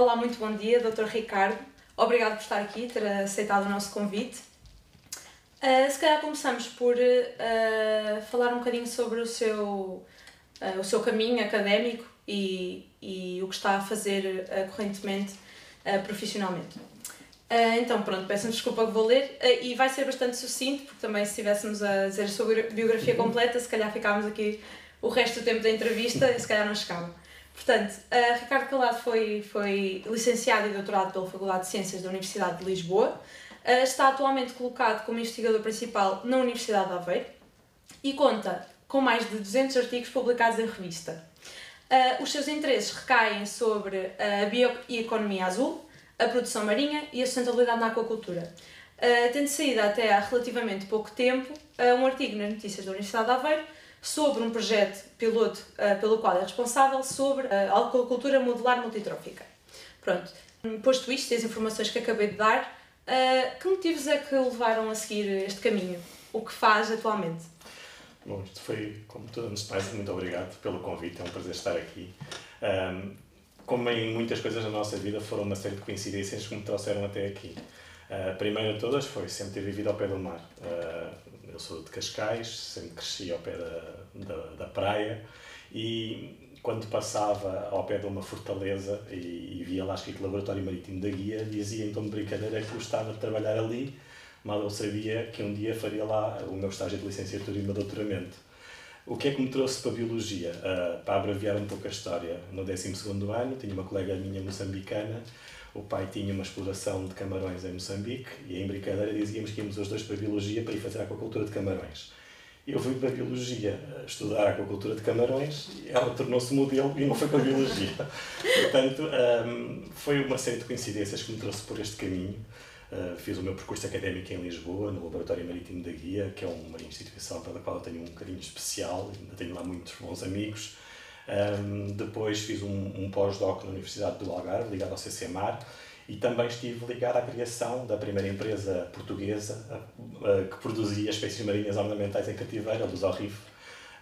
Olá, muito bom dia, Dr. Ricardo. Obrigado por estar aqui, ter aceitado o nosso convite. Uh, se calhar começamos por uh, falar um bocadinho sobre o seu, uh, o seu caminho académico e, e o que está a fazer correntemente profissionalmente. então, pronto, peço desculpa que vou ler e vai ser bastante sucinto, porque também se estivéssemos a dizer a sua biografia completa, se calhar ficávamos aqui o resto do tempo da entrevista, se calhar não chegava. Portanto, uh, Ricardo Calado foi, foi licenciado e doutorado pela Faculdade de Ciências da Universidade de Lisboa. Uh, está atualmente colocado como investigador principal na Universidade de Aveiro e conta com mais de 200 artigos publicados em revista. Uh, os seus interesses recaem sobre a bioeconomia azul, a produção marinha e a sustentabilidade na aquacultura. Tendo saído até há relativamente pouco tempo um artigo nas notícias da Universidade de Aveiro sobre um projeto piloto uh, pelo qual é responsável sobre a aquacultura modular multitrófica. Pronto, posto isto e as informações que acabei de dar, uh, que motivos é que levaram a seguir este caminho? O que faz atualmente? Bom, isto foi, como tudo, de mais, muito obrigado pelo convite, é um prazer estar aqui. Um, como em muitas coisas da nossa vida, foram uma série de coincidências que me trouxeram até aqui. A primeira de todas foi sempre ter vivido ao pé do mar. Uh, eu sou de Cascais, sempre cresci ao pé da, da, da praia e quando passava ao pé de uma fortaleza e, e via lá escrito Laboratório Marítimo da Guia, dizia então de brincadeira que gostava de trabalhar ali, mal eu sabia que um dia faria lá o meu estágio de licenciatura e meu doutoramento. O que é que me trouxe para a Biologia? Uh, para abreviar um pouco a história, no 12 ano tinha uma colega minha moçambicana o pai tinha uma exploração de camarões em Moçambique e em brincadeira dizíamos que íamos os dois para a Biologia para ir fazer aquacultura de camarões. Eu fui para a Biologia estudar a aquacultura de camarões e ela tornou-se modelo e não foi para a Biologia. Portanto, um, foi uma série de coincidências que me trouxe por este caminho. Uh, fiz o meu percurso académico em Lisboa, no Laboratório Marítimo da Guia, que é uma instituição pela qual eu tenho um carinho especial, ainda tenho lá muitos bons amigos. Um, depois fiz um, um pós-doc na Universidade do Algarve, ligado ao CCMAR, e também estive ligado à criação da primeira empresa portuguesa uh, que produzia espécies marinhas ornamentais em cativeiro, a Luz ao Rifo.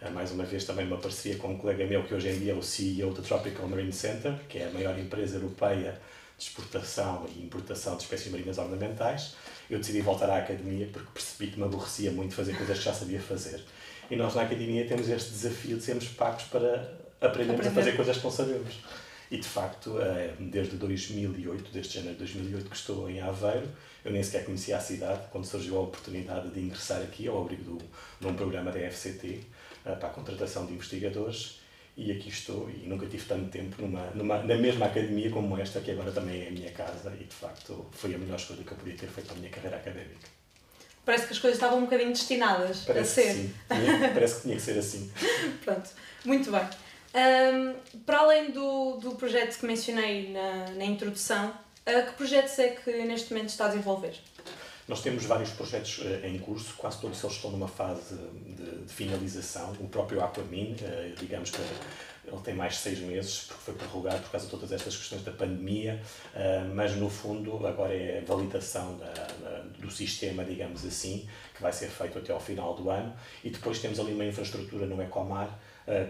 Uh, mais uma vez também uma parceria com um colega meu que hoje em dia é o CEO do Tropical Marine Center, que é a maior empresa europeia de exportação e importação de espécies marinhas ornamentais. Eu decidi voltar à academia porque percebi que me aborrecia muito fazer coisas que já sabia fazer. E nós na academia temos este desafio de sermos pagos para aprendemos Aprender. a fazer coisas que não sabemos. E de facto, eh, desde 2008, desde janeiro de 2008 que estou em Aveiro, eu nem sequer conhecia a cidade, quando surgiu a oportunidade de ingressar aqui ao abrigo do, de um programa da FCT eh, para a contratação de investigadores e aqui estou e nunca tive tanto tempo numa, numa, na mesma academia como esta, que agora também é a minha casa e de facto foi a melhor escolha que eu podia ter feito para a minha carreira académica. Parece que as coisas estavam um bocadinho destinadas parece a ser. Que sim. parece que tinha que ser assim. Pronto, muito bem. Um, para além do, do projeto que mencionei na, na introdução, uh, que projetos é que neste momento está a desenvolver? Nós temos vários projetos uh, em curso, quase todos eles estão numa fase de, de finalização. O próprio Aquamin, uh, digamos que ele tem mais de seis meses, porque foi prorrogado por causa de todas estas questões da pandemia, mas no fundo agora é a validação da, da, do sistema, digamos assim, que vai ser feito até ao final do ano. E depois temos ali uma infraestrutura no Ecomar,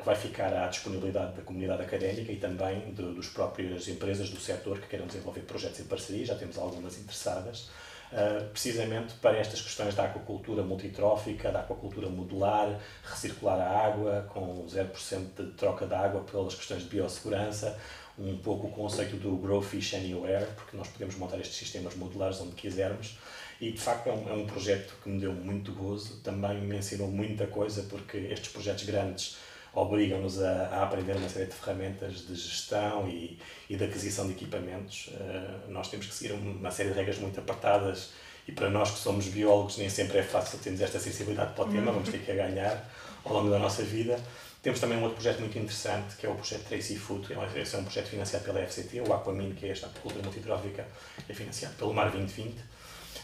que vai ficar à disponibilidade da comunidade académica e também de, dos próprias empresas do setor que queiram desenvolver projetos em parceria, já temos algumas interessadas, Uh, precisamente para estas questões da aquacultura multitrófica, da aquacultura modular, recircular a água com 0% de troca de água pelas questões de biossegurança, um pouco o conceito do Grow Fish Anywhere, porque nós podemos montar estes sistemas modulares onde quisermos. E de facto é um, é um projeto que me deu muito gozo, também me ensinou muita coisa, porque estes projetos grandes obrigam-nos a, a, aprender uma série de ferramentas de gestão e, e de aquisição de equipamentos. Uh, nós temos que seguir uma série de regras muito apertadas e para nós que somos biólogos nem sempre é fácil termos esta sensibilidade para o tema, vamos ter que a ganhar ao longo da nossa vida. Temos também um outro projeto muito interessante que é o projeto Tracy Food, é esse é um projeto financiado pela FCT, o Aquamin, que é esta apicultura multitrófica, é financiado pelo Mar 2020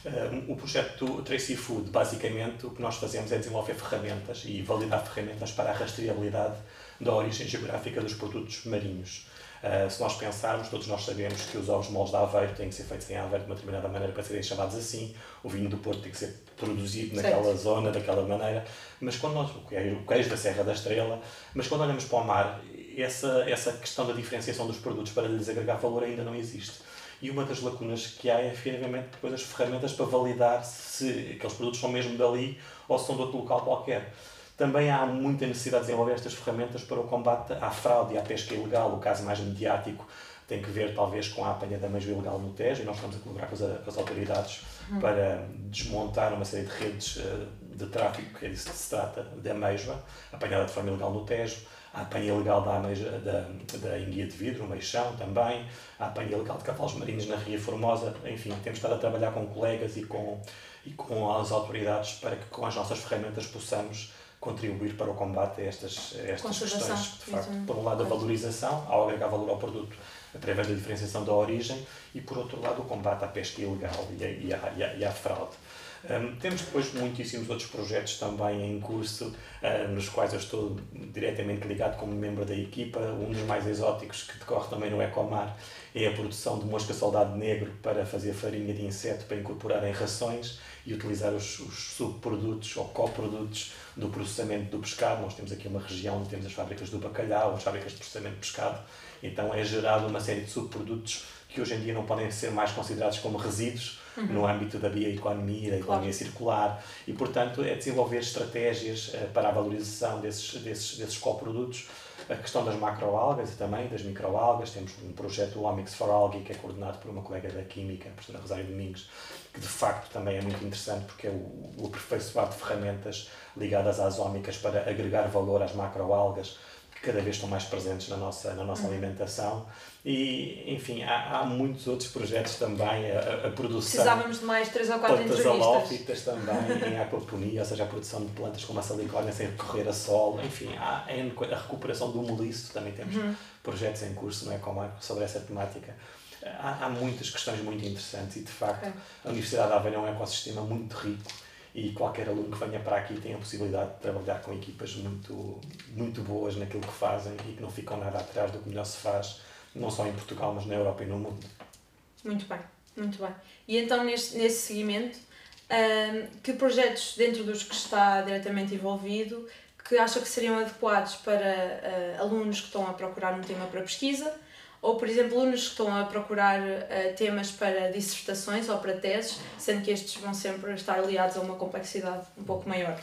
Uh, o projeto Tracy Food, basicamente, o que nós fazemos é desenvolver ferramentas e validar ferramentas para a rastreabilidade da origem geográfica dos produtos marinhos. Uh, se nós pensarmos, todos nós sabemos que os ovos moles de Aveiro têm que ser feitos em Aveiro de uma determinada maneira para serem chamados assim, o vinho do Porto tem que ser produzido naquela certo. zona, daquela maneira, mas quando nós, o queijo, o queijo da Serra da Estrela, mas quando olhamos para o mar, essa, essa questão da diferenciação dos produtos para lhes agregar valor ainda não existe. E uma das lacunas que há é, efetivamente, depois as ferramentas para validar se aqueles produtos são mesmo dali ou se são de outro local qualquer. Também há muita necessidade de desenvolver estas ferramentas para o combate à fraude e à pesca ilegal. O caso mais mediático tem que ver, talvez, com a apanha da meijoa ilegal no Tejo, e nós estamos a colaborar com as, com as autoridades uhum. para desmontar uma série de redes uh, de tráfico, que é disso que se trata, da meijoa, apanhada de forma ilegal no Tejo, a apanha ilegal da, ameixa, da, da enguia de vidro, o meixão também, a apanha ilegal de cavalos marinhos na Ria Formosa, enfim, temos estado a trabalhar com colegas e com, e com as autoridades para que com as nossas ferramentas possamos contribuir para o combate a estas, a estas questões. De facto, por um lado, a valorização, ao agregar valor ao produto através da diferenciação da origem, e por outro lado, o combate à pesca ilegal e, e, e à fraude. Um, temos depois muitíssimos outros projetos também em curso, uh, nos quais eu estou diretamente ligado como membro da equipa. Um dos mais exóticos que decorre também no Ecomar é a produção de mosca soldado negro para fazer farinha de inseto para incorporar em rações e utilizar os, os subprodutos ou coprodutos do processamento do pescado. Nós temos aqui uma região onde temos as fábricas do bacalhau, as fábricas de processamento de pescado, então é gerado uma série de subprodutos que hoje em dia não podem ser mais considerados como resíduos uhum. no âmbito da bioeconomia, da economia claro. circular, e portanto é desenvolver estratégias uh, para a valorização desses, desses, desses coprodutos. A questão das macroalgas e também das microalgas, temos um projeto Omics for Algae, que é coordenado por uma colega da Química, a professora Rosário Domingos, que de facto também é muito interessante porque é o, o aperfeiçoar de ferramentas ligadas às ómicas para agregar valor às macroalgas, cada vez estão mais presentes na nossa, na nossa alimentação. E, enfim, há, há muitos outros projetos também, a, a produção... Precisávamos de mais três ou quatro entrevistas. também, em aquaponia, ou seja, a produção de plantas como a salicórnia sem recorrer a sol, enfim, há a recuperação do moliço, também temos uhum. projetos em curso, não é, como sobre essa temática. Há, há muitas questões muito interessantes e, de facto, okay. a Universidade de Aveiro é um ecossistema muito rico e qualquer aluno que venha para aqui tem a possibilidade de trabalhar com equipas muito, muito boas naquilo que fazem e que não ficam nada atrás do que melhor se faz, não só em Portugal, mas na Europa e no mundo. Muito bem, muito bem. E então, nesse, nesse seguimento, um, que projetos dentro dos que está diretamente envolvido que acha que seriam adequados para uh, alunos que estão a procurar um tema para pesquisa ou, por exemplo, alunos que estão a procurar uh, temas para dissertações ou para teses, sendo que estes vão sempre estar aliados a uma complexidade um pouco maior.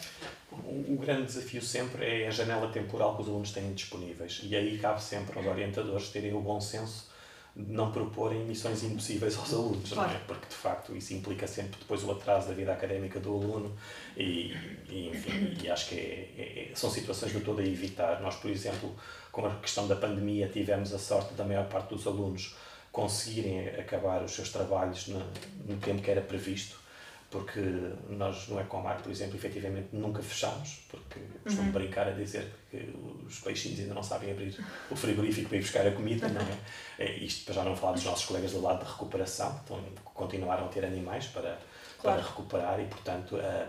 O, grande desafio sempre é a janela temporal que os alunos têm disponíveis e aí cabe sempre aos orientadores terem o bom senso não proporem missões impossíveis aos alunos, claro. não é? Porque de facto isso implica sempre depois o atraso da vida académica do aluno e, e enfim, e acho que é, é, são situações de todo a evitar. Nós, por exemplo, com a questão da pandemia, tivemos a sorte da maior parte dos alunos conseguirem acabar os seus trabalhos no, no tempo que era previsto, porque nós no Ecomar, por exemplo, efetivamente nunca fechamos, porque costumo uhum. brincar a dizer que os peixinhos ainda não sabem abrir o frigorífico para ir buscar a comida, não é? é isto para já não falar dos nossos colegas do lado de recuperação, então continuaram a ter animais para, claro. para recuperar e, portanto, eh,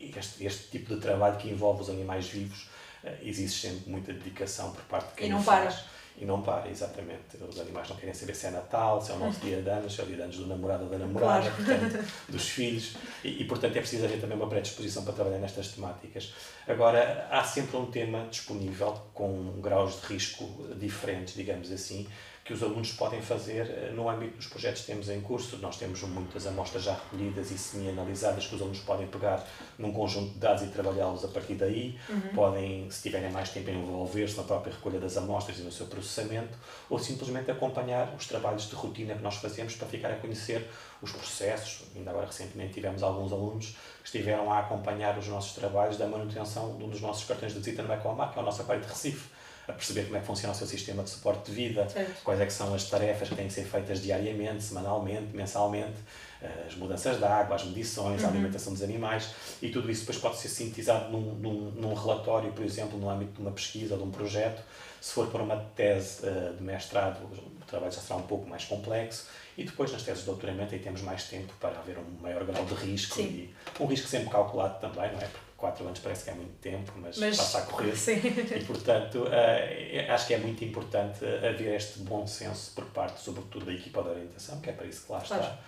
este, este tipo de trabalho que envolve os animais vivos eh, existe sempre muita dedicação por parte de quem e não faz. E não para, exatamente. Os animais não querem saber se é Natal, se é o nosso dia de anos, se é o dia de anos do namorado ou da namorada, claro. portanto, dos filhos. E, e, portanto, é preciso haver também uma predisposição para trabalhar nestas temáticas. Agora, há sempre um tema disponível com graus de risco diferentes, digamos assim, que os alunos podem fazer eh, no âmbito dos projetos que temos em curso. Nós temos muitas amostras já recolhidas e semi-analisadas que os alunos podem pegar num conjunto de dados e trabalhá-los a partir daí. Uhum. Podem, se tiverem mais tempo, envolver-se na própria recolha das amostras e no seu processamento, ou simplesmente acompanhar os trabalhos de rotina que nós fazemos para ficar a conhecer os processos. Ainda agora, recentemente, tivemos alguns alunos que estiveram a acompanhar os nossos trabalhos da manutenção de um dos nossos cartões de visita no Ecomar, que é o nosso aquário de Recife a perceber como é que funciona o seu sistema de suporte de vida, certo. quais é que são as tarefas que têm que ser feitas diariamente, semanalmente, mensalmente, eh, as mudanças de água, as medições, uhum. a alimentação dos animais, e tudo isso depois pode ser sintetizado num, num, num, relatório, por exemplo, no âmbito de uma pesquisa ou de um projeto. Se for para uma tese uh, de mestrado, o trabalho já será um pouco mais complexo, e depois nas teses de doutoramento aí temos mais tempo para haver um maior grau de risco, Sim. e um risco sempre calculado também, não é? Porque quatro anos parece que é muito tempo, mas, Mas- passa a correr. Sim. E, portanto, eh, acho que é muito importante haver este bom senso por parte, sobretudo, da equipa de orientação, que é para isso que lá Claro. está.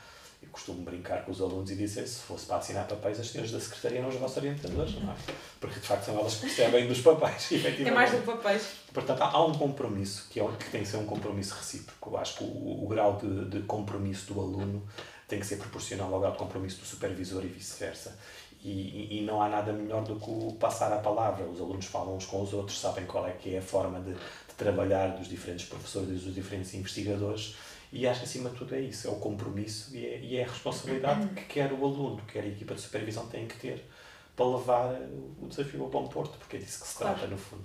Eu costumo brincar com os alunos e dizer, se fosse para assinar papéis, as senhoras da Secretaria eram os vossos orientadores, não é? Porque, de facto, são elas que percebem dos papéis. É mais do que papéis. Portanto, há, há um compromisso que, é, que tem que ser um compromisso recíproco. Eu acho que o, o grau de, de compromisso do aluno tem que ser proporcional ao grau de compromisso do supervisor e vice-versa. E, e, não há nada melhor do que o passar a palavra. Os alunos falam uns com os outros, sabem qual é que é a forma de, de trabalhar dos diferentes professores e dos diferentes investigadores. E acho que, acima de tudo, é isso: é o compromisso e é, e é a responsabilidade que quer o aluno, quer a equipa de supervisão tem que ter para levar o desafio ao bom porto, porque é disso que se Claro. trata, no fundo.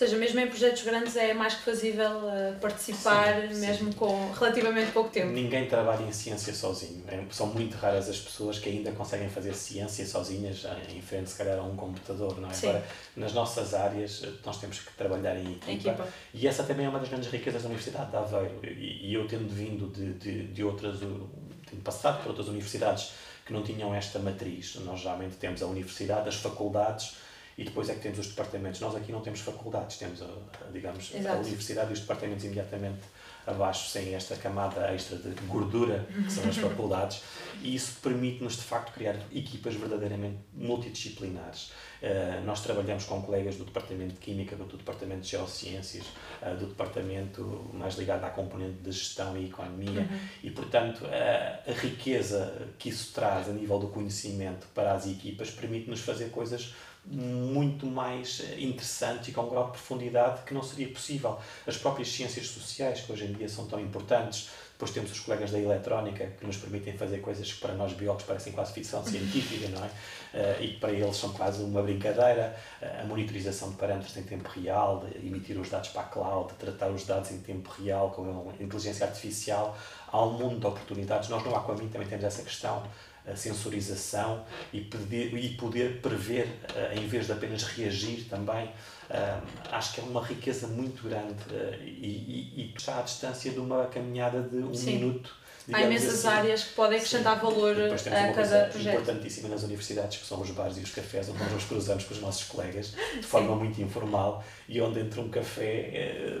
Ou seja, mesmo em projetos grandes é mais que fazível uh, participar, Sim, sim. mesmo com relativamente pouco tempo. Ninguém trabalha em ciência sozinho. É- São muito raras as pessoas que ainda conseguem fazer ciência sozinhas em frente, se calhar, a um computador. Não é? Sim. Agora, nas nossas áreas, eh, nós temos que trabalhar em equipa. Equipa. E essa também é uma das grandes riquezas da Universidade de Aveiro. E, eu tendo vindo de, de, de outras, tendo passado por outras universidades que não tinham esta matriz. Nós geralmente temos a universidade, as faculdades e depois é que temos os departamentos. Nós aqui não temos faculdades, temos, a, a, digamos, a Exato. universidade e os departamentos imediatamente abaixo, sem esta camada extra de gordura, que são as faculdades, e isso permite-nos, de facto, criar equipas verdadeiramente multidisciplinares. Uh, nós trabalhamos com colegas do Departamento de Química, do Departamento de Geociências, uh, do Departamento mais ligado à componente de Gestão e Economia, e, portanto, a, a riqueza que isso traz a nível do conhecimento para as equipas permite-nos fazer coisas muito mais eh, interessantes e com um grau de profundidade que não seria possível. As próprias ciências sociais, que hoje em dia são tão importantes, depois temos os colegas da eletrónica que nos permitem fazer coisas que para nós biólogos parecem quase ficção científica, não é? Eh, e que para eles são quase uma brincadeira. Eh, a monitorização de parâmetros em tempo real, de emitir os dados para a cloud, de tratar os dados em tempo real com inteligência artificial. Há um mundo de oportunidades. Nós no Aquamin também temos essa questão a sensorização e, pedir, e poder prever uh, em vez de apenas reagir também. Uh, acho que é uma riqueza muito grande uh, e, e, e, está à distância de uma caminhada de um Sim. minuto. Há imensas assim. áreas que podem acrescentar Sim. valor a uma cada coisa projeto. importantíssima nas universidades, que são os bares e os cafés, onde nós nos cruzamos com os nossos colegas de forma muito informal e onde entre um café eh,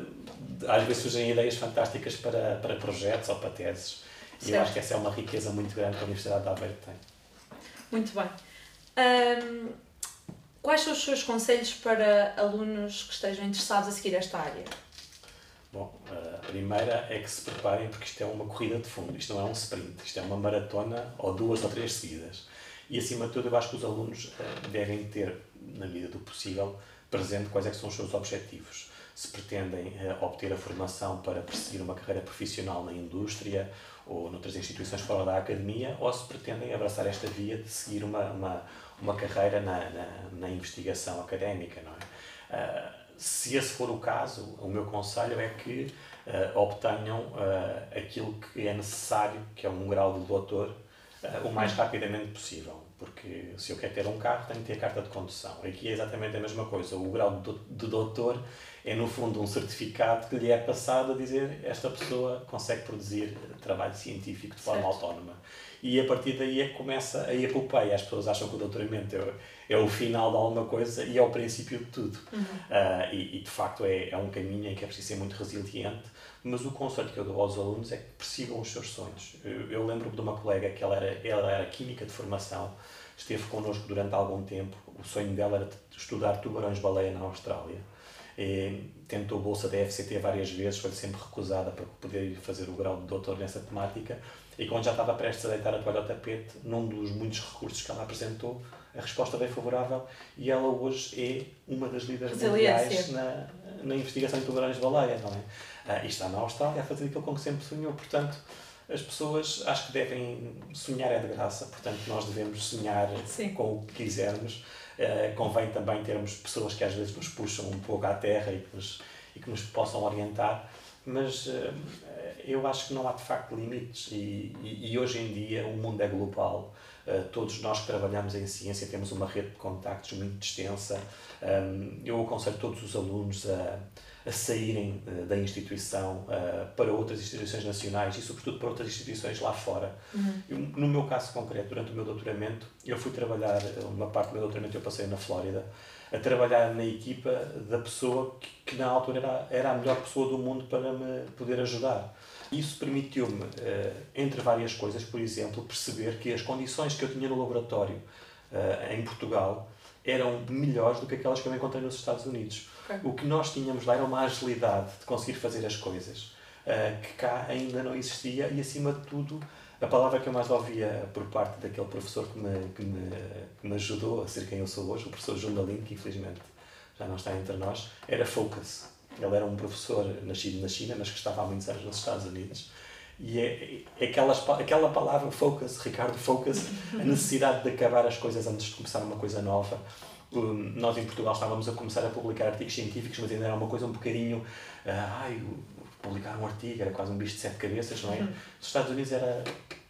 às vezes surgem ideias fantásticas para, para projetos ou para teses. E eu acho que essa é uma riqueza muito grande que a Universidade de Aveiro tem. Muito bem. Ahm, quais são os seus conselhos para alunos que estejam interessados a seguir esta área? Bom, a primeira é que se preparem porque isto é uma corrida de fundo, isto não é um sprint, isto é uma maratona ou duas ou três seguidas. E acima de tudo eu acho que os alunos eh, devem ter, na medida do possível, presente quais é que são os seus objetivos. Se pretendem eh, obter a formação para perseguir uma carreira profissional na indústria ou noutras instituições fora da academia, ou se pretendem abraçar esta via de seguir uma, uma, uma carreira na, na, na investigação académica, não é? Ah, se esse for o caso, o meu conselho é que uh, obtenham uh, aquilo que é necessário, que é um grau de doutor, uh, o mais rapidamente possível. Porque se eu quero ter um carro, tenho que ter carta de condução. Aqui é exatamente a mesma coisa. O grau de doutor é, no fundo, um certificado que lhe é passado a dizer esta pessoa consegue produzir trabalho científico de forma Certo. autónoma. E a partir daí é que começa a epopeia. As pessoas acham que o doutoramento é, é o final de alguma coisa e é o princípio de tudo. Uhum. Uh, e, e, de facto é, é um caminho em que é preciso ser muito resiliente, mas o conselho que eu dou aos alunos é que persigam os seus sonhos. Eu, eu lembro-me de uma colega que ela era, ela era química de formação, esteve connosco durante algum tempo, o sonho dela era estudar tubarões-baleia na Austrália. E tentou bolsa da FCT várias vezes, foi sempre recusada para poder ir fazer o grau de doutor nessa temática. E quando já estava prestes a deitar a toalha ao tapete, num dos muitos recursos que ela apresentou, a resposta veio favorável e ela hoje é uma das líderes mundiais na, na investigação em tubarões-baleia, não é? Ah, e está na Austrália a fazer aquilo com que sempre sonhou. Portanto, as pessoas acho que devem sonhar é de graça, portanto, nós devemos sonhar Sim. com o que quisermos. Uh, convém também termos pessoas que às vezes nos puxam um pouco à terra e que nos, e que nos possam orientar, mas uh, eu acho que não há de facto limites e, e, e hoje em dia o mundo é global. Uh, todos nós que trabalhamos em ciência temos uma rede de contactos muito extensa. Um, eu aconselho todos os alunos a, a saírem uh, da instituição uh, para outras instituições nacionais e, sobretudo, para outras instituições lá fora. Uhum. Eu, no meu caso concreto, durante o meu doutoramento, eu fui trabalhar, uma parte do meu doutoramento eu passei na Flórida, a trabalhar na equipa da pessoa que, que na altura era, era a melhor pessoa do mundo para me poder ajudar. Isso permitiu-me, eh, entre várias coisas, por exemplo, perceber que as condições que eu tinha no laboratório eh, em Portugal eram melhores do que aquelas que eu encontrei nos Estados Unidos. Okay. O que nós tínhamos lá era uma agilidade de conseguir fazer as coisas eh, que cá ainda não existia e, acima de tudo, a palavra que eu mais ouvia por parte daquele professor que me, que me, que me ajudou a ser quem eu sou hoje, o professor Jundalin, que infelizmente já não está entre nós, era focus. Ele era um professor nascido na China, mas que estava há muitos anos nos Estados Unidos. E é, é aquelas, aquela palavra focus, Ricardo, focus, a necessidade de acabar as coisas antes de começar uma coisa nova. Um, nós em Portugal estávamos a começar a publicar artigos científicos, mas ainda era uma coisa um bocadinho. Uh, ai, publicar um artigo era quase um bicho de sete cabeças, não é? Nos Estados Unidos era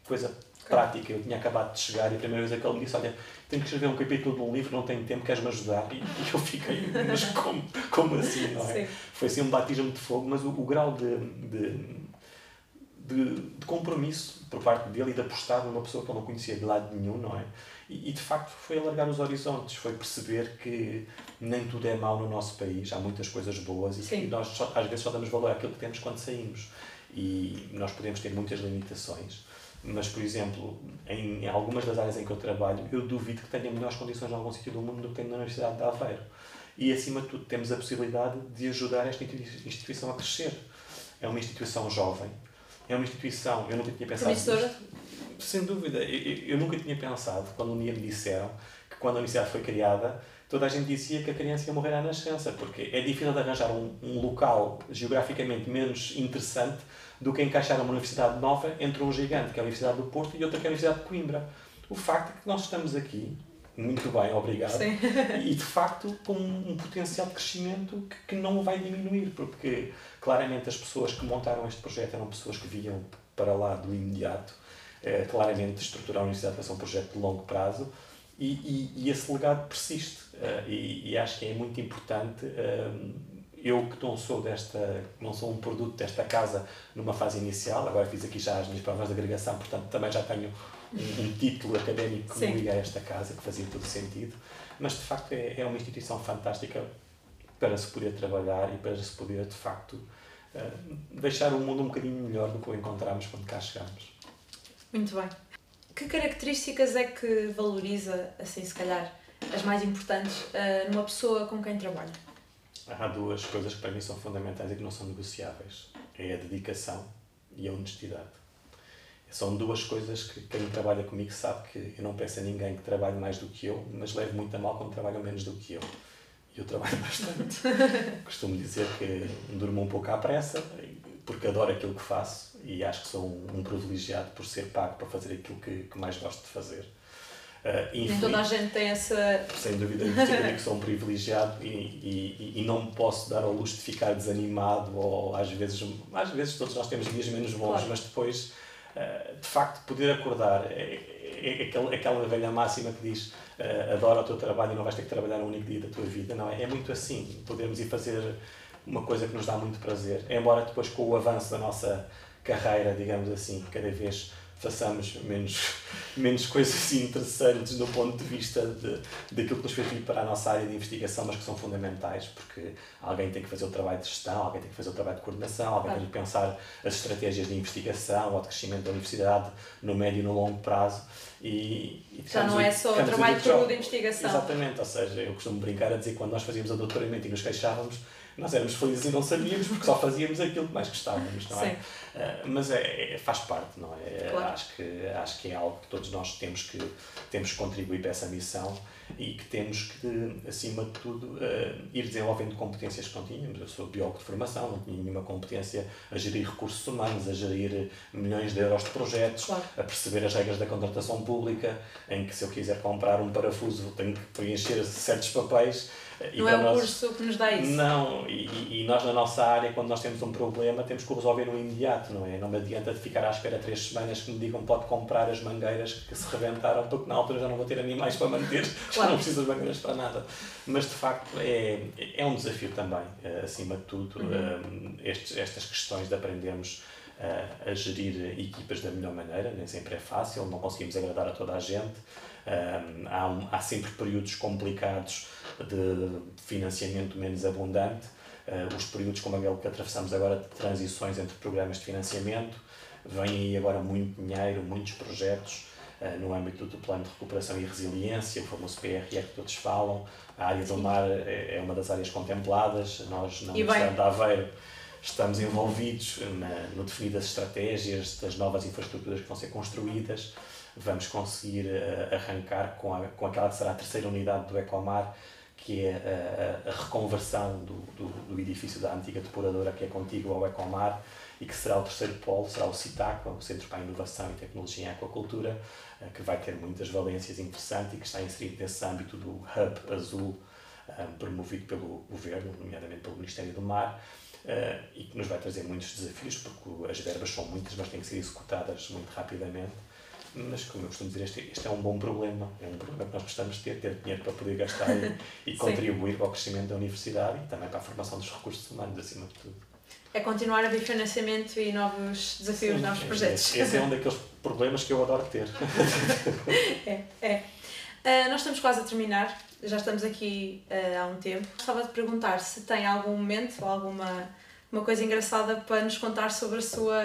coisa prática. Eu tinha acabado de chegar e a primeira vez que ele me disse: Olha, tenho que escrever um capítulo de um livro, não tenho tempo, queres-me ajudar? E, e, eu fiquei, mas como, como assim, não é? Sim. Foi assim um batismo de fogo, mas o, o grau de, de, de, de, compromisso por parte dele e de apostar numa pessoa que eu não conhecia de lado nenhum, não é? E, e de facto foi alargar os horizontes, foi perceber que nem tudo é mau no nosso país, há muitas coisas boas e Sim. que nós só, às vezes só damos valor àquilo que temos quando saímos. E nós podemos ter muitas limitações mas, por exemplo, em, algumas das áreas em que eu trabalho, eu duvido que tenha melhores condições em algum sítio do mundo do que tem na Universidade de Aveiro. E, acima de tudo, temos a possibilidade de ajudar esta instituição a crescer. É uma instituição jovem, é uma instituição. Eu nunca tinha pensado. Nisto, sem dúvida. Eu, eu, nunca tinha pensado, quando um dia me disseram que quando a universidade foi criada, toda a gente dizia que a criança ia morrer à nascença, porque é difícil de arranjar um, um local geograficamente menos interessante do que encaixar uma universidade nova entre um gigante, que é a Universidade do Porto, e outra que é a Universidade de Coimbra. O facto é que nós estamos aqui, muito bem, obrigado, Sim. e de facto com um potencial de crescimento que, que não vai diminuir, porque claramente as pessoas que montaram este projeto eram pessoas que viam para lá do imediato, é, claramente estruturar a universidade para ser um projeto de longo prazo, e, e, e esse legado persiste, uh, e, e, acho que é muito importante. Uh, eu que não sou desta, não sou um produto desta casa numa fase inicial, agora fiz aqui já as minhas provas de agregação, portanto também já tenho um, um título académico que me liga a esta casa, que fazia todo sentido, mas de facto é, é uma instituição fantástica para se poder trabalhar e para se poder de facto uh, deixar o mundo um bocadinho melhor do que o encontramos quando cá chegamos. Muito bem. Que características é que valoriza, assim se calhar, as mais importantes uh, numa pessoa com quem trabalha? Há duas coisas que para mim são fundamentais e que não são negociáveis. É a dedicação e a honestidade. São duas coisas que quem trabalha comigo sabe que eu não peço a ninguém que trabalhe mais do que eu, mas levo muito a mal quando trabalham menos do que eu. E eu trabalho bastante. Costumo dizer que durmo um pouco à pressa, porque adoro aquilo que faço e acho que sou um, um privilegiado por ser pago para fazer aquilo que, que mais gosto de fazer. Uh, Nem toda a gente tem essa. Sem dúvida, eu que sou um privilegiado e, e, e não posso dar ao luxo de ficar desanimado ou às vezes, às vezes todos nós temos dias menos bons, claro. mas depois, uh, de facto, poder acordar. É, é, é aquela, aquela velha máxima que diz uh, adora o teu trabalho e não vais ter que trabalhar um único dia da tua vida. Não, é, é muito assim. Podemos ir fazer uma coisa que nos dá muito prazer, embora depois com o avanço da nossa carreira, digamos assim, cada vez façamos menos, menos coisas interessantes do ponto de vista de, daquilo que nos fez vir para a nossa área de investigação, mas que são fundamentais, porque alguém tem que fazer o trabalho de gestão, alguém tem que fazer o trabalho de coordenação, alguém tem que pensar as estratégias de investigação ou de crescimento da universidade no médio e no longo prazo. E, e Já não é só o trabalho puro de investigação. Exatamente, ou seja, eu costumo brincar a dizer que quando nós fazíamos o doutoramento e nos queixávamos, nós éramos felizes e não sabíamos porque só fazíamos aquilo que mais gostávamos, não é? Uh, mas é, é, faz parte, não é? Claro. Acho, que, acho que é algo que todos nós temos que, temos que contribuir para essa missão e que temos que, acima de tudo, uh, ir desenvolvendo competências que não tínhamos. Eu sou biólogo de formação, não tinha nenhuma competência a gerir recursos humanos, a gerir milhões de euros de projetos, claro. a perceber as regras da contratação pública, em que se eu quiser comprar um parafuso tenho que preencher certos papéis e não é o nós, curso que nos dá isso. Não, e, e, nós na nossa área, quando nós temos um problema, temos que o resolver no imediato. não é? Não me adianta de ficar à espera três semanas que me digam pode comprar as mangueiras que se rebentaram, porque na altura já não vou ter animais para manter, claro. já não preciso das mangueiras para nada. Mas de facto é, é um desafio também, eh, acima de tudo, uhum. Eh, estes, estas questões de aprendermos a, a gerir equipas da melhor maneira, nem sempre é fácil, não conseguimos agradar a toda a gente. há, há sempre períodos complicados de financiamento menos abundante, os períodos como aquele que atravessamos agora de transições entre programas de financiamento, vem aí agora muito dinheiro, muitos projetos no âmbito do Plano de Recuperação e Resiliência, o famoso PRR que todos falam, a área do mar é, é uma das áreas contempladas, nós na Universidade de Aveiro estamos envolvidos na, no definir das estratégias, das novas infraestruturas que vão ser construídas, vamos conseguir uh, arrancar com, a, com aquela que será a terceira unidade do Ecomar, que é a, a reconversão do, do, do, edifício da antiga depuradora que é contígua ao Ecomar e que será o terceiro polo, será o CITACA, o Centro para a Inovação e Tecnologia em Aquacultura, eh, que vai ter muitas valências interessantes e que está inserido nesse âmbito do Hub Azul, eh, promovido pelo Governo, nomeadamente pelo Ministério do Mar, eh, e que nos vai trazer muitos desafios, porque as verbas são muitas, mas têm que ser executadas muito rapidamente mas como eu costumo dizer, este, este é um bom problema, é um problema que nós gostamos de ter, ter dinheiro para poder gastar e, e contribuir para o crescimento da universidade e também para a formação dos recursos humanos, acima de tudo. É continuar a ver financiamento e novos desafios, Sim, novos projetos. Esse é um daqueles problemas que eu adoro ter. é, é. Uh, nós estamos quase a terminar, já estamos aqui uh, há um tempo. Gostava de perguntar se tem algum momento ou alguma uma coisa engraçada para nos contar sobre a sua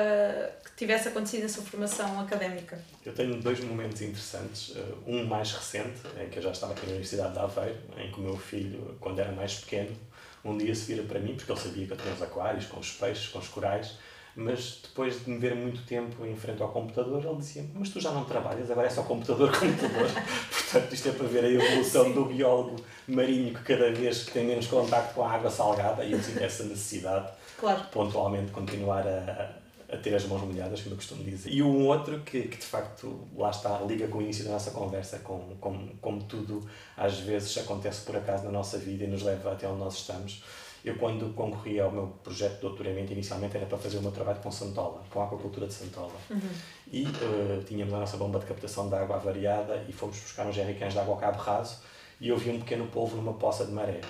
que tivesse acontecido na sua formação académica. Eu tenho dois momentos interessantes. Eh, um mais recente, em que eu já estava aqui na Universidade de Aveiro, em que o meu filho, quando era mais pequeno, um dia se vira para mim, porque ele sabia que eu tinha os aquários, com os peixes, com os corais, mas depois de me ver muito tempo em frente ao computador, ele dizia: Mas tu já não trabalhas, agora é só computador, computador. Portanto, isto é para ver a evolução Sim. do biólogo marinho que cada vez que tem menos contacto com a água salgada, e eu sinto essa necessidade claro. pontualmente continuar a, a ter as mãos molhadas, como eu costumo dizer. E um outro que, que de facto, lá está, liga com o início da nossa conversa, com, com, como tudo às vezes acontece por acaso na nossa vida e nos leva até onde nós estamos. Eu, quando concorri ao meu projeto de doutoramento, inicialmente era para fazer o meu trabalho com Santola, com a aquacultura de Santola. Uhum. E uh, tínhamos a nossa bomba de captação de água avariada e fomos buscar uns jerrycans de água ao cabo raso e eu vi um pequeno polvo numa poça de maré.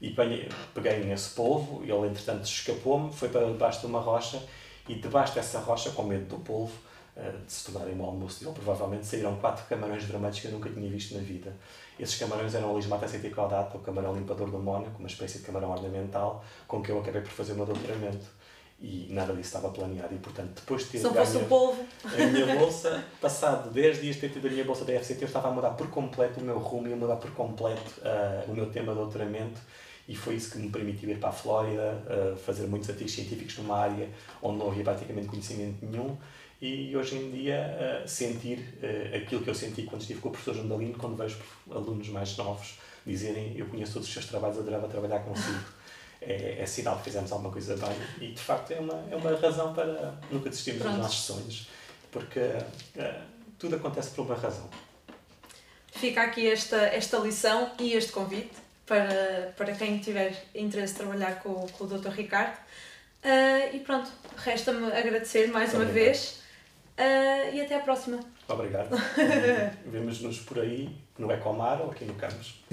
E peguei nesse polvo, ele entretanto escapou-me, foi para debaixo de uma rocha e debaixo dessa rocha, com medo do polvo, eh, de se tornarem mau almoço dele, provavelmente saíram quatro camarões vermelhos que eu nunca tinha visto na vida. Esses camarões eram a Lismata ceticaudata, o camarão limpador do Mónaco, uma espécie de camarão ornamental, com que eu acabei por fazer o meu doutoramento. E nada disso estava planeado. E, portanto, depois de ter Só fosse o polvo. a minha bolsa, passado 10 dias de ter tido a minha bolsa da FCT, eu estava a mudar por completo o meu rumo e a mudar por completo uh, o meu tema de doutoramento e foi isso que me permitiu ir para a Flórida, uh, fazer muitos artigos científicos numa área onde não havia praticamente conhecimento nenhum e hoje em dia uh, sentir uh, aquilo que eu senti quando estive com o professor Jandalino, quando vejo alunos mais novos dizerem eu conheço todos os seus trabalhos, adorava trabalhar consigo. é, é sinal que fizemos alguma coisa bem e de facto é uma, é uma razão para nunca desistirmos dos nossos sonhos, porque tudo acontece por uma razão. Fica aqui esta, esta lição e este convite para, para quem tiver interesse em trabalhar com, com o Dr. Ricardo. Uh, e pronto, resta-me agradecer mais Muito uma obrigado. vez uh, e até à próxima. Obrigado. Vemos-nos por aí, no Ecomar ou aqui no Campos.